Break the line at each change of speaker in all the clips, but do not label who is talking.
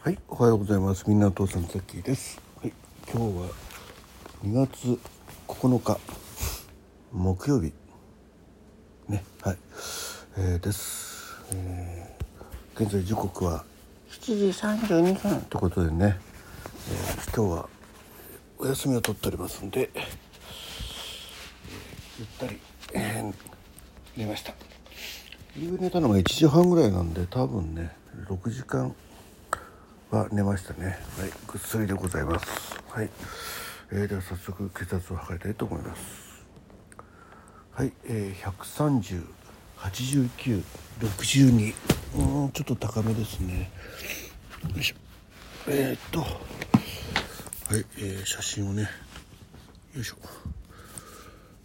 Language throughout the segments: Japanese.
はい、おはようございます。みんなお父さんザッキーです。はい、今日は2月9日木曜日ね、はい、えー、です。えー、現在時刻は7時32分ということでね、えー、今日はお休みを取っておりますんで、ゆったり、えー寝ました。夕寝たのが1時半ぐらいなんで多分ね6時間は寝ましたね。はい。ぐっすりでございます。はい、えー、では早速血圧を測りたいと思います。はい、えー、1308962うんちょっと高めですね。よいしょ。えー、っと。はい、えー、写真をね。よいしょ。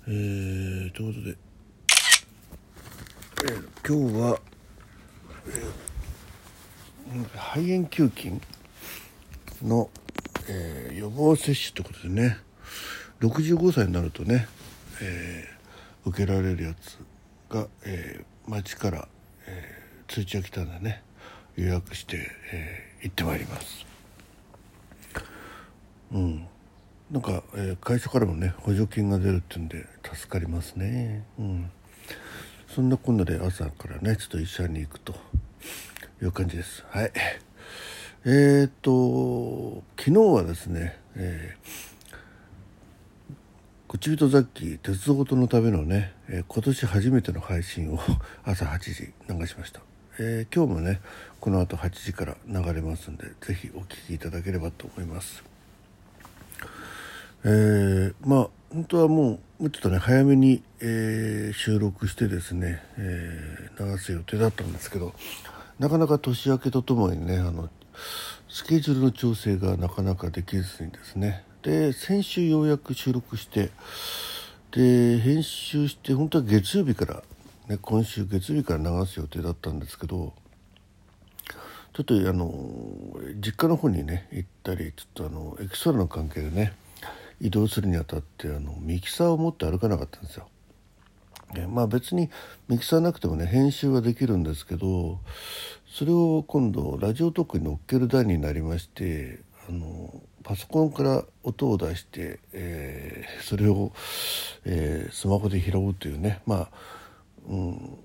えー、ということで。えー今日は、えー肺炎球菌の、えー予防接種ということでね65歳になるとね、えー受けられるやつが、えー町から、えー通知が来たんでね予約して、えー行ってまいります。うんなんか、えー会社からもね補助金が出るっていうんで助かりますね。うんそんなこんなで朝からねちょっと医者に行くという感じです。はい。えー、と昨日はですね、えー、口人ザッキー鉄道とのためのね、えー今年初めての配信を 朝8時流しました、えー今日もねこの後8時から流れますんでぜひお聞きいただければと思います。えーまあ本当はもうもうちょっとね早めに、えー収録してですね、え流す予定だったんですけどなかなか年明けとともにねあのスケジュールの調整がなかなかできずにですねで先週ようやく収録してで編集して本当は月曜日から、ね、今週月曜日から流す予定だったんですけどちょっとあの実家の方にね行ったりちょっとあのエキストラの関係でね移動するにあたってあのミキサーを持って歩かなかったんですよ。まあ別にミキサーなくてもね編集はできるんですけどそれを今度ラジオトークに乗っける台になりましてあのパソコンから音を出して、えーそれを、えースマホで拾うというね。まあ、うん、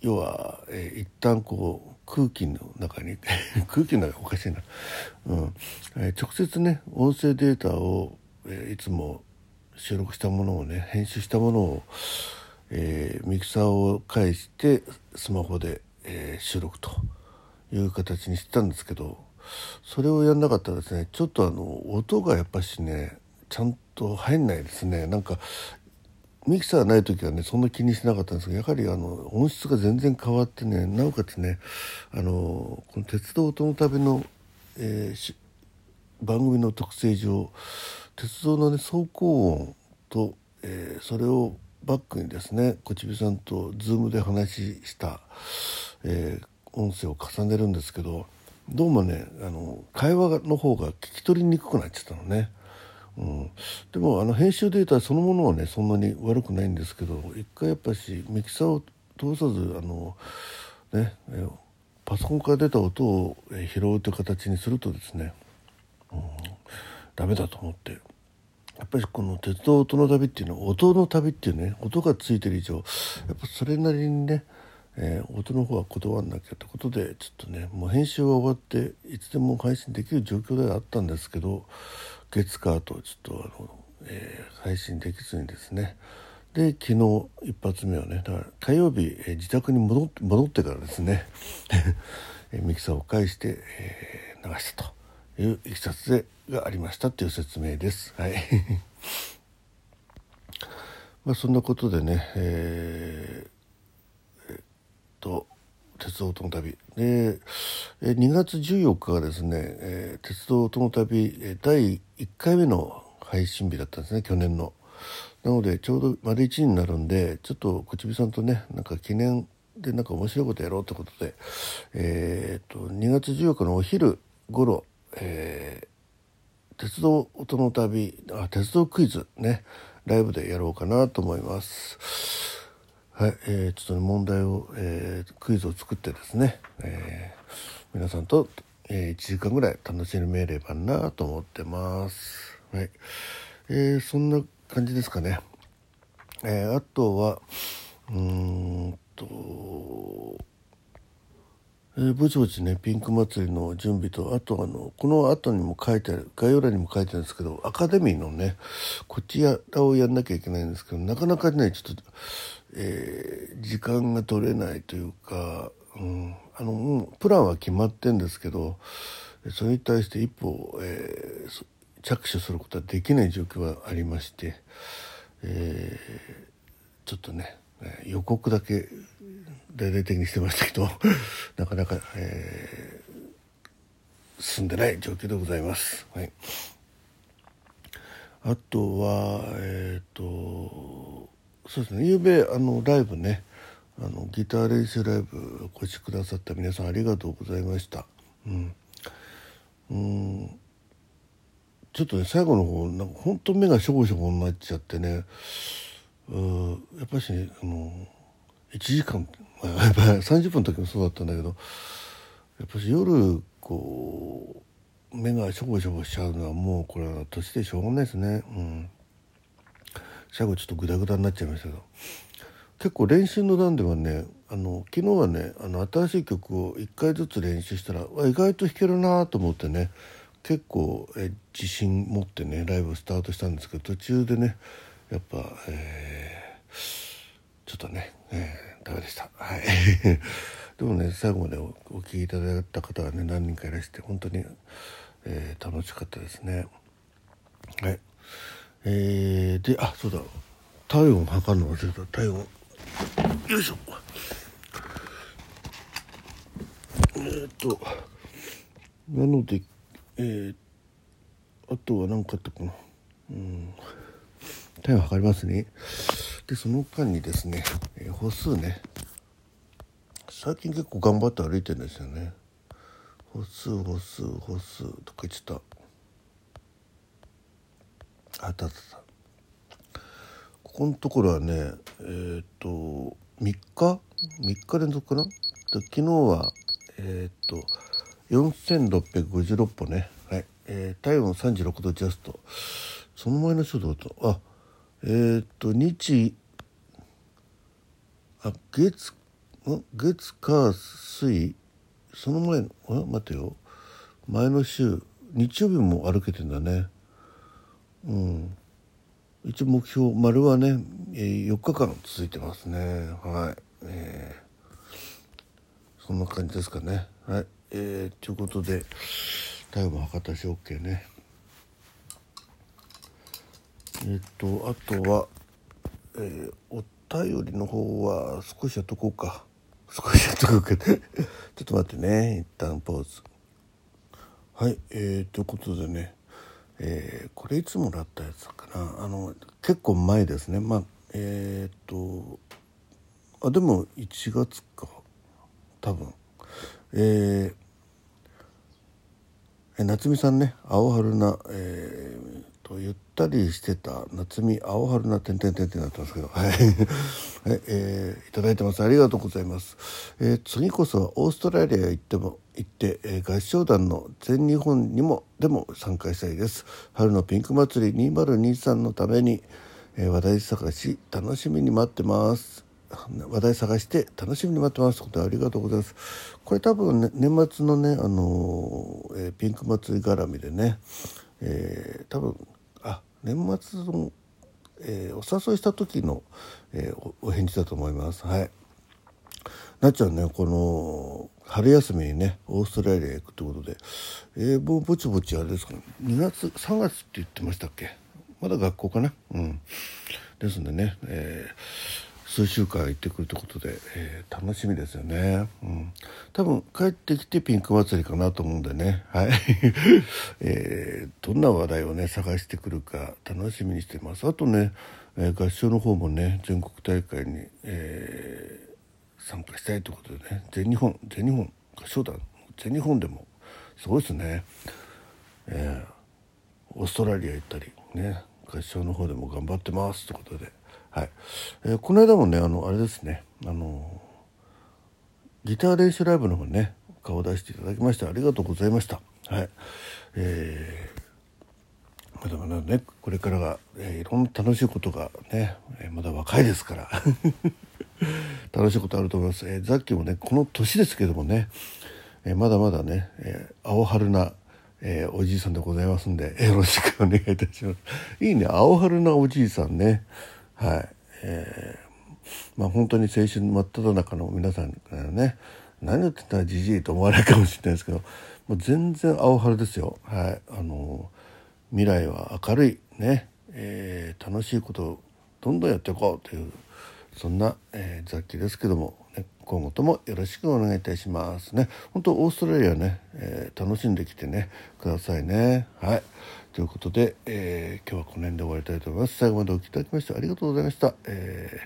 要は、えー一旦こう空気の中に 空気の中おかしいな、うん。えー直接ね音声データを、えーいつも収録したものをね編集したものを、えーミキサーを介してスマホで、えー収録という形にしてたんですけどそれをやんなかったらですねちょっとあの音がやっぱしねちゃんと入んないですね。なんかミキサーない時はねそんな気にしなかったんですけどやはりあの音質が全然変わってねなおかつねあのこの鉄道音の旅の、えーし番組の特性上鉄道のね走行音と、えーそれをバックにですねこちびさんとズームで話した、えー音声を重ねるんですけどどうもねあの会話の方が聞き取りにくくなっちゃったのね。うん、でもあの編集データそのものはねそんなに悪くないんですけど一回やっぱしミキサーを通さずあのねパソコンから出た音を拾うという形にするとですね、うん、ダメだと思ってやっぱりこの鉄道音の旅っていうのは音の旅っていうね音がついてる以上やっぱそれなりにね、えー音の方は断らなきゃってことでちょっとねもう編集が終わっていつでも配信できる状況ではあったんですけど月火とちょっとあの、えー配信できずにですね。で昨日一発目はねだから火曜日、えー自宅に戻って戻ってからですね えーミキサーを介して、えー流したと。いういきさつでがありましたという説明です。はい まあそんなことでね、えーえっと鉄道との旅でえー2月14日がですね、えー鉄道との旅第1回目の配信日だったんですね去年の。なのでちょうど丸1になるんでちょっとこちびさんとねなんか記念でなんか面白いことやろうってことで、えー、と2月14日のお昼頃、えー鉄道音の旅あ鉄道クイズねライブでやろうかなと思います。はい、えーちょっとね問題を、えークイズを作ってですね、えー皆さんとえ、1時間ぐらい楽しめればなと思ってます。はい。えー、そんな感じですかね。え、あとは、うーんと、えー、ぼちぼちねピンク祭りの準備とあとあのこの後にも書いてある概要欄にも書いてあるんですけどアカデミーのねこちらをやんなきゃいけないんですけどなかなかねちょっと、えー、時間が取れないというか、うん、あのもうプランは決まってんですけどそれに対して一歩、えー、着手することはできない状況がありまして、えー、ちょっとね予告だけ大々的にしてましたけど なかなか、えー、進んでない状況でございます。はい、あとはえっ、ー、とそうですね夕べあのライブねあのギター練習ライブお越しくださった皆さんありがとうございました。うん、うんちょっとね最後の方なんか本当目がしょぼしょぼになっちゃってねやっぱり、ね、あの1時間やっぱり30分の時もそうだったんだけどやっぱり夜こう目がしょぼしょぼしちゃうのはもうこれは年でしょうがないですね。うん、最後ちょっとグダグダになっちゃいましたけど結構練習の段ではねあの昨日はねあの新しい曲を1回ずつ練習したら意外と弾けるなと思ってね結構え自信持ってねライブをスタートしたんですけど途中でねやっぱ、えー、ちょっとね、えーダメでした。はい。でもね最後までおお聞きいただいた方がね何人かいらして本当に、えー、楽しかったですね。はい。えー、であそうだ体温測るの忘れた体温よいしょ。えー、っとなのでえー、あとは何かあったかな。うん体温測りますね。でその間にですね、えー、歩数ね。最近結構頑張って歩いてるんですよね。歩数歩数歩数とか言ってた。あったあった。ここのところはねえっ、ー、と3日？3日連続かな？昨日はえっ、ー、と4656歩ね。はい、えー、体温36度ジャスト。その前の人どうだった。あえー、っと日あ月月火水。その前のあ待てよ。前の週日曜日も歩けてんだね。うん。一応目標丸はね、えー、4日間続いてますね。はい、えー、そんな感じですかね。はい。えー、ということで体温も測ったし OK ね。えっとあとは、えー、お便りの方は少しやっとこうか。少しやっとこうか。ちょっと待ってね。一旦ポーズ。はいえー、ということでね、えー、これいつもらったやつかな。あの結構前ですね。まあえっ、とあでも1月か。多分。えー、夏美さんね。青春な、えー、とゆったりしてた夏美青春な点々点ってなってますけど。はい、はいえー、いただいてます。ありがとうございます、えー、次こそはオーストラリアへ行っても行って、えー、合唱団の全日本にもでも参加したいです。春のピンク祭り2023のために、えー、話題探し楽しみに待ってます。話題探して楽しみに待ってます。ことありがとうございます。これ多分、ね、年末のねあのー、えー、ピンク祭り絡みでね、えー、多分年末の、えー、お誘いした時の、えー、お返事だと思います。はい。なっちゃんねこの春休みにねオーストラリアへ行くってことで、えー、ぼぼちぼちあれですか？2月3月って言ってましたっけ？まだ学校かな？うんですんでね、えー数週間行ってくるってことで、えー、楽しみですよね、うん、多分帰ってきてピンク祭りかなと思うんでね。はい、えー、どんな話題をね探してくるか楽しみにしてます。あとね、えー、合唱の方もね全国大会に、えー、参加したいということでね。全日本全日本合唱団全日本でもすごいですね、えー、オーストラリア行ったりね。合唱の方でも頑張ってますということで。はい、えー、この間もねあのあれですね。あのギター練習ライブの方ね顔を出していただきましてありがとうございました。はい。えー、まだまだねこれからが、えー、いろんな楽しいことがね、えー、まだ若いですから。楽しいことあると思います、えー、ザッキーもねこの年ですけどもね、えー、まだまだね、えー、青春なえー、おじいさんでございますんでよろしくお願いいたします。いいね。青春なおじいさんね。はい、えー、まあ本当に青春真っ只中の皆さんからね何言ってたらじじいと思われるかもしれないですけどもう全然青春ですよ。はい。あの未来は明るい。ね、えー、楽しいことをどんどんやっていこうというそんな、えー、雑記ですけども、ね、今後ともよろしくお願いいたしますね。本当オーストラリアね、えー、楽しんできてねくださいね。はい。ということで、えー、今日はこの辺で終わりたいと思います。最後までお聴きいただきましてありがとうございました、え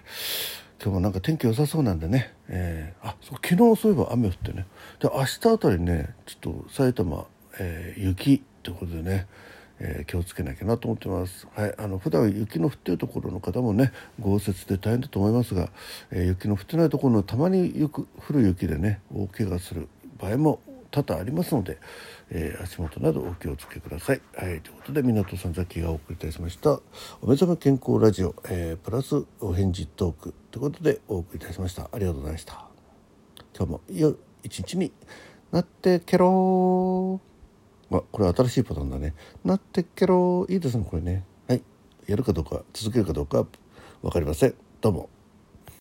ー、今日もなんか天気良さそうなんでね、えー、あそう昨日そういえば雨降ってね。で明日あたりねちょっと埼玉、えー、雪ってことでねえー、気をつけなきゃなと思ってます。はい、あの普段雪の降っているところの方もね豪雪で大変だと思いますが、えー、雪の降ってないところのたまによく降る雪でね大怪我する場合も多々ありますので、えー、足元などお気をつけください。はい、ということで港さんザキがお送りいたしましたお目覚め健康ラジオ、えプラスお返事トークということでお送りいたしました。ありがとうございました。今日もいい一日になってけろー。あこれ新しいパターンだね。なってっけろいいですねこれね。はい。やるかどうか続けるかどうか分かりません。どうも。